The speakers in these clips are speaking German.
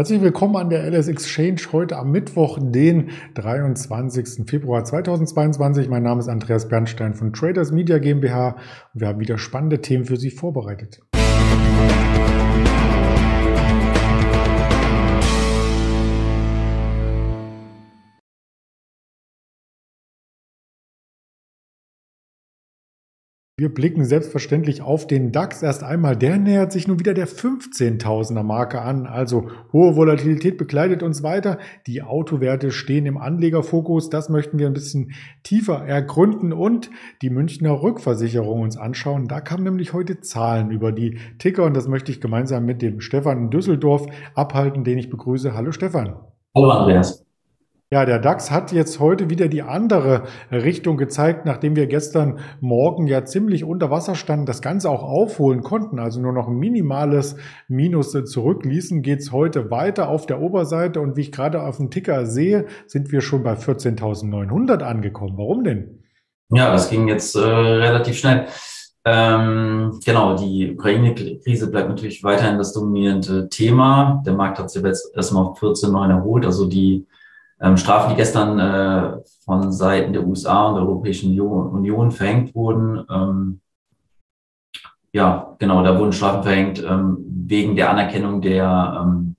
Herzlich willkommen an der LS Exchange heute am Mittwoch, den 23. Februar 2022. Mein Name ist Andreas Bernstein von Traders Media GmbH und wir haben wieder spannende Themen für Sie vorbereitet. Wir blicken selbstverständlich auf den DAX erst einmal. Der nähert sich nun wieder der 15.000er Marke an. Also hohe Volatilität begleitet uns weiter. Die Autowerte stehen im Anlegerfokus. Das möchten wir ein bisschen tiefer ergründen und die Münchner Rückversicherung uns anschauen. Da kamen nämlich heute Zahlen über die Ticker und das möchte ich gemeinsam mit dem Stefan in Düsseldorf abhalten, den ich begrüße. Hallo Stefan. Hallo Andreas. Ja, der DAX hat jetzt heute wieder die andere Richtung gezeigt, nachdem wir gestern Morgen ja ziemlich unter Wasser standen, das Ganze auch aufholen konnten, also nur noch ein minimales Minus zurückließen, geht's heute weiter auf der Oberseite und wie ich gerade auf dem Ticker sehe, sind wir schon bei 14.900 angekommen. Warum denn? Ja, das ging jetzt äh, relativ schnell. Ähm, genau, die Ukraine-Krise bleibt natürlich weiterhin das dominierende Thema. Der Markt hat sich jetzt erstmal auf 14,9 erholt, also die ähm, Strafen, die gestern äh, von Seiten der USA und der Europäischen Union verhängt wurden. Ähm, ja, genau, da wurden Strafen verhängt ähm, wegen der Anerkennung der, ähm,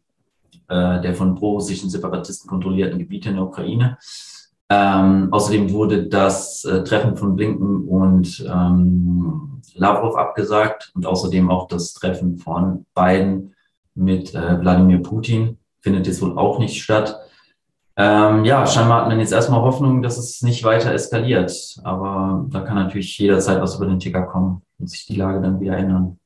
äh, der von pro-russischen Separatisten kontrollierten Gebiete in der Ukraine. Ähm, außerdem wurde das äh, Treffen von Blinken und ähm, Lavrov abgesagt und außerdem auch das Treffen von Biden mit äh, Wladimir Putin findet jetzt wohl auch nicht statt. Ähm, ja, scheinbar hat man jetzt erstmal Hoffnung, dass es nicht weiter eskaliert. Aber da kann natürlich jederzeit was über den Ticker kommen und sich die Lage dann wieder ändern.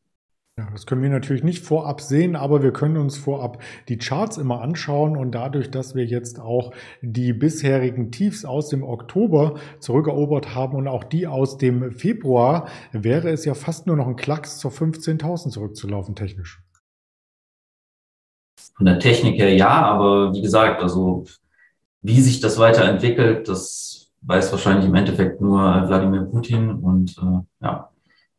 Ja, das können wir natürlich nicht vorab sehen, aber wir können uns vorab die Charts immer anschauen und dadurch, dass wir jetzt auch die bisherigen Tiefs aus dem Oktober zurückerobert haben und auch die aus dem Februar, wäre es ja fast nur noch ein Klacks zur 15.000 zurückzulaufen technisch. Von der Technik her ja, aber wie gesagt, also wie sich das weiterentwickelt, das weiß wahrscheinlich im Endeffekt nur Wladimir Putin. Und äh, ja,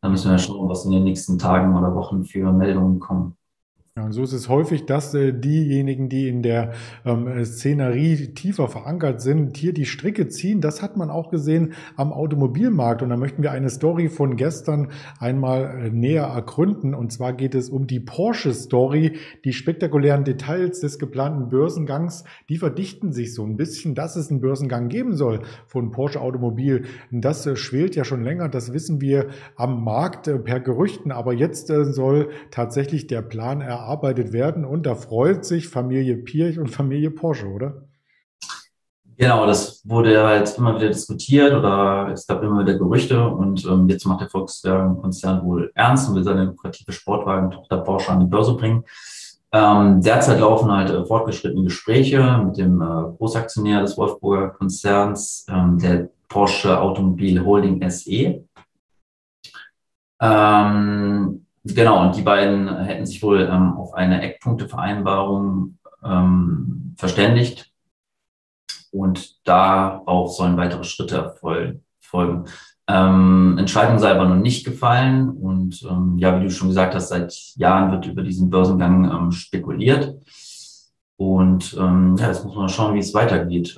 da müssen wir schauen, was in den nächsten Tagen oder Wochen für Meldungen kommen. Ja, und so ist es häufig, dass äh, diejenigen, die in der ähm, Szenerie tiefer verankert sind, hier die Stricke ziehen. Das hat man auch gesehen am Automobilmarkt. Und da möchten wir eine Story von gestern einmal äh, näher ergründen. Und zwar geht es um die Porsche-Story. Die spektakulären Details des geplanten Börsengangs, die verdichten sich so ein bisschen, dass es einen Börsengang geben soll von Porsche Automobil. Das äh, schwelt ja schon länger. Das wissen wir am Markt äh, per Gerüchten. Aber jetzt äh, soll tatsächlich der Plan erarbeitet erarbeitet werden. Und da freut sich Familie Pirch und Familie Porsche, oder? Genau, das wurde halt immer wieder diskutiert oder es gab immer wieder Gerüchte und ähm, jetzt macht der Volkswagen-Konzern wohl ernst und will seine lukrative Sportwagen-Tochter Porsche an die Börse bringen. Ähm, derzeit laufen halt äh, fortgeschrittene Gespräche mit dem äh, Großaktionär des Wolfsburger Konzerns, ähm, der Porsche Automobil Holding SE. Ähm, Genau, und die beiden hätten sich wohl ähm, auf eine Eckpunktevereinbarung ähm, verständigt. Und darauf sollen weitere Schritte folgen. Ähm, Entscheidung sei aber noch nicht gefallen. Und ähm, ja, wie du schon gesagt hast, seit Jahren wird über diesen Börsengang ähm, spekuliert. Und ähm, ja, jetzt muss man schauen, wie es weitergeht.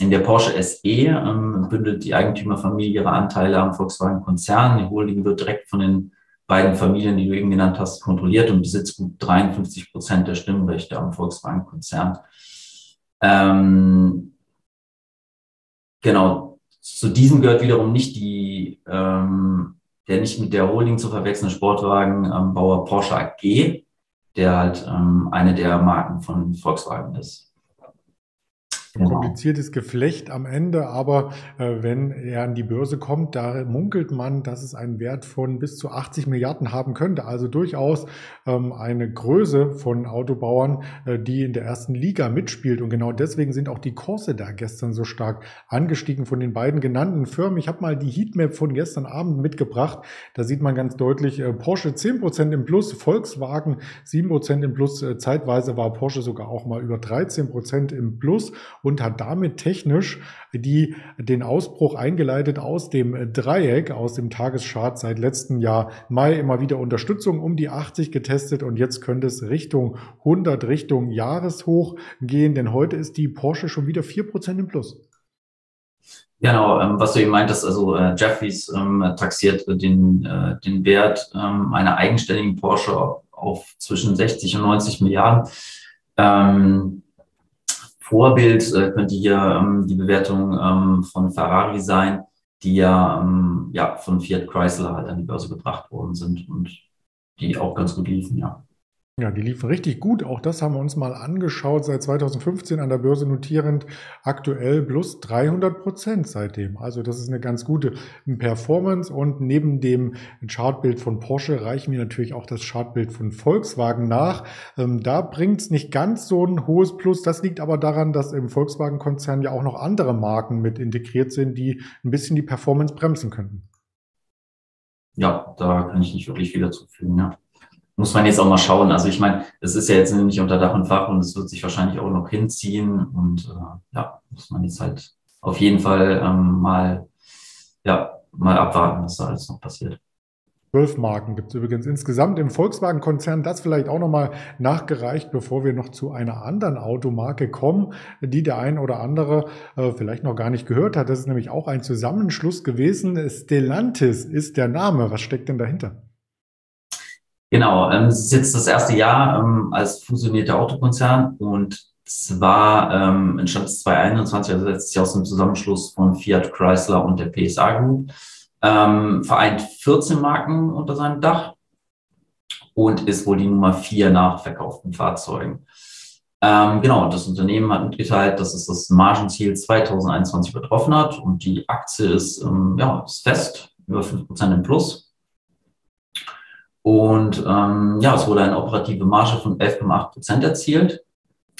In der Porsche SE bündelt die Eigentümerfamilie ihre Anteile am Volkswagen-Konzern. Die Holding wird direkt von den beiden Familien, die du eben genannt hast, kontrolliert und besitzt gut 53 Prozent der Stimmrechte am Volkswagen-Konzern. Ähm, genau, zu diesem gehört wiederum nicht die, ähm, der nicht mit der Holding zu verwechselnde Sportwagenbauer ähm, Porsche AG, der halt ähm, eine der Marken von Volkswagen ist. Genau. kompliziertes Geflecht am Ende, aber äh, wenn er an die Börse kommt, da munkelt man, dass es einen Wert von bis zu 80 Milliarden haben könnte. Also durchaus ähm, eine Größe von Autobauern, äh, die in der ersten Liga mitspielt. Und genau deswegen sind auch die Kurse da gestern so stark angestiegen von den beiden genannten Firmen. Ich habe mal die Heatmap von gestern Abend mitgebracht. Da sieht man ganz deutlich äh, Porsche 10% im Plus, Volkswagen 7% im Plus. Äh, zeitweise war Porsche sogar auch mal über 13% im Plus. Und hat damit technisch die, den Ausbruch eingeleitet aus dem Dreieck, aus dem Tageschart seit letztem Jahr Mai immer wieder Unterstützung um die 80 getestet und jetzt könnte es Richtung 100, Richtung Jahreshoch gehen, denn heute ist die Porsche schon wieder 4% im Plus. Genau, ähm, was du eben meintest, also äh, Jeffries ähm, taxiert den, äh, den Wert ähm, einer eigenständigen Porsche auf, zwischen 60 und 90 Milliarden. Vorbild äh, könnte hier ähm, die Bewertung ähm, von Ferrari sein, die ja, ähm, ja von Fiat Chrysler halt an die Börse gebracht worden sind und die auch ganz gut liefen, ja. Ja, die liefen richtig gut. Auch das haben wir uns mal angeschaut. Seit 2015 an der Börse notierend. Aktuell plus 300 Prozent seitdem. Also das ist eine ganz gute Performance. Und neben dem Chartbild von Porsche reichen wir natürlich auch das Chartbild von Volkswagen nach. Ähm, da bringt es nicht ganz so ein hohes Plus. Das liegt aber daran, dass im Volkswagen-Konzern ja auch noch andere Marken mit integriert sind, die ein bisschen die Performance bremsen könnten. Ja, da kann ich nicht wirklich viel dazu fügen. Ja muss man jetzt auch mal schauen. Also ich meine, es ist ja jetzt nicht unter Dach und Fach und es wird sich wahrscheinlich auch noch hinziehen und äh, ja, muss man jetzt halt auf jeden Fall ähm, mal, ja, mal abwarten, was da alles noch passiert. Zwölf Marken gibt es übrigens insgesamt im Volkswagen-Konzern. Das vielleicht auch nochmal nachgereicht, bevor wir noch zu einer anderen Automarke kommen, die der ein oder andere äh, vielleicht noch gar nicht gehört hat. Das ist nämlich auch ein Zusammenschluss gewesen. Stellantis ist der Name. Was steckt denn dahinter? Genau, ähm, es ist jetzt das erste Jahr ähm, als fusionierter Autokonzern und zwar ähm, entstand es 2021, also letztes Jahr aus dem Zusammenschluss von Fiat Chrysler und der PSA Group, ähm, vereint 14 Marken unter seinem Dach und ist wohl die Nummer vier nach verkauften Fahrzeugen. Ähm, genau, das Unternehmen hat mitgeteilt, dass es das Margenziel 2021 übertroffen hat und die Aktie ist, ähm, ja, ist fest, über 5% im Plus. Und ähm, ja, es wurde eine operative Marge von 11,8 Prozent erzielt.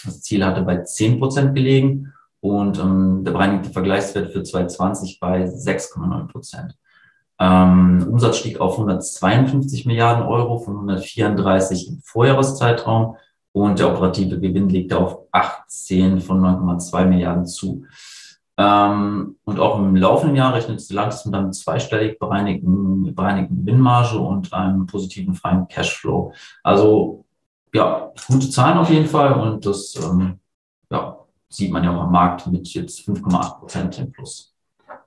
Das Ziel hatte bei 10 Prozent gelegen und ähm, der bereinigte Vergleichswert für 2020 bei 6,9 Prozent. Ähm, Umsatz stieg auf 152 Milliarden Euro von 134 im Vorjahreszeitraum und der operative Gewinn legte auf 18 von 9,2 Milliarden zu. Ähm, und auch im laufenden Jahr rechnet Stellantis mit einem zweistellig bereinigten, bereinigten Gewinnmarge und einem positiven freien Cashflow. Also ja, gute Zahlen auf jeden Fall und das ähm, ja, sieht man ja auch am Markt mit jetzt 5,8 Prozent im Plus.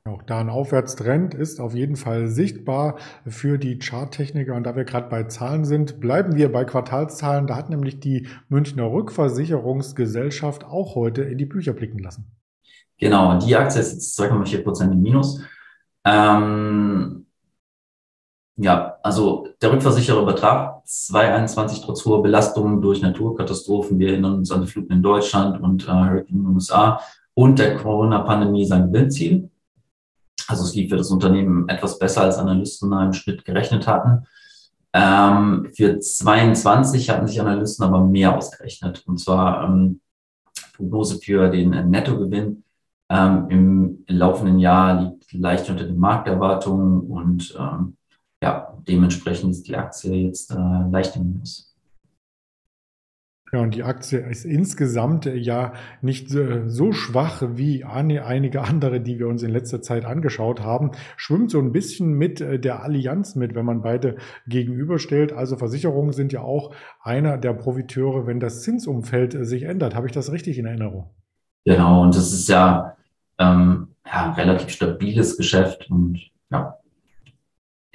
Auch da ein Aufwärtstrend ist auf jeden Fall sichtbar für die Charttechniker. Und da wir gerade bei Zahlen sind, bleiben wir bei Quartalszahlen. Da hat nämlich die Münchner Rückversicherungsgesellschaft auch heute in die Bücher blicken lassen. Genau, die Aktie ist jetzt 2,4 Prozent im Minus. Ähm, ja, also der Rückversicherer übertrag 2021 trotz hoher Belastungen durch Naturkatastrophen. Wir erinnern uns an die Fluten in Deutschland und äh, Hurricane in den USA und der Corona-Pandemie sein Gewinnziel. Also es lief für das Unternehmen etwas besser, als Analysten im Schnitt gerechnet hatten. Ähm, für 22 hatten sich Analysten aber mehr ausgerechnet. Und zwar ähm, Prognose für den Nettogewinn ähm, im laufenden Jahr liegt leicht unter den Markterwartungen und ähm, ja, dementsprechend ist die Aktie jetzt äh, leicht im Minus. Ja, und die Aktie ist insgesamt äh, ja nicht so schwach wie einige andere, die wir uns in letzter Zeit angeschaut haben. Schwimmt so ein bisschen mit äh, der Allianz mit, wenn man beide gegenüberstellt. Also Versicherungen sind ja auch einer der Profiteure, wenn das Zinsumfeld äh, sich ändert. Habe ich das richtig in Erinnerung? Genau, und das ist ja ähm, ja, relativ stabiles Geschäft und ja,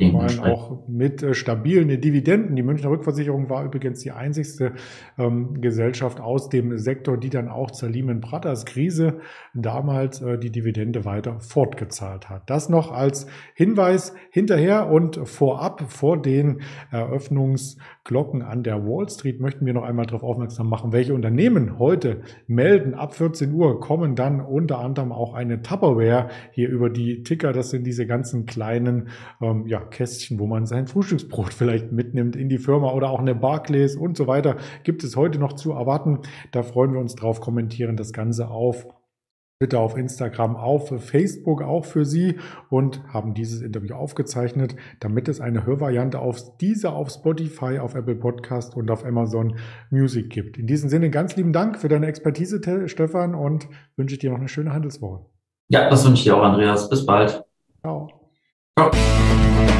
vor allem auch mit äh, stabilen Dividenden. Die Münchner Rückversicherung war übrigens die einzigste ähm, Gesellschaft aus dem Sektor, die dann auch zur Lehman Brothers Krise damals äh, die Dividende weiter fortgezahlt hat. Das noch als Hinweis hinterher und vorab vor den Eröffnungsglocken an der Wall Street möchten wir noch einmal darauf aufmerksam machen, welche Unternehmen heute melden. Ab 14 Uhr kommen dann unter anderem auch eine Tupperware hier über die Ticker. Das sind diese ganzen kleinen, ähm, ja, Kästchen, wo man sein Frühstücksbrot vielleicht mitnimmt in die Firma oder auch eine Barclays und so weiter. Gibt es heute noch zu erwarten. Da freuen wir uns drauf, kommentieren das Ganze auf Twitter, auf Instagram, auf Facebook auch für Sie und haben dieses Interview aufgezeichnet, damit es eine Hörvariante auf diese, auf Spotify, auf Apple Podcast und auf Amazon Music gibt. In diesem Sinne ganz lieben Dank für deine Expertise, Stefan, und wünsche dir noch eine schöne Handelswoche. Ja, das wünsche ich dir auch, Andreas. Bis bald. Ciao. Ciao.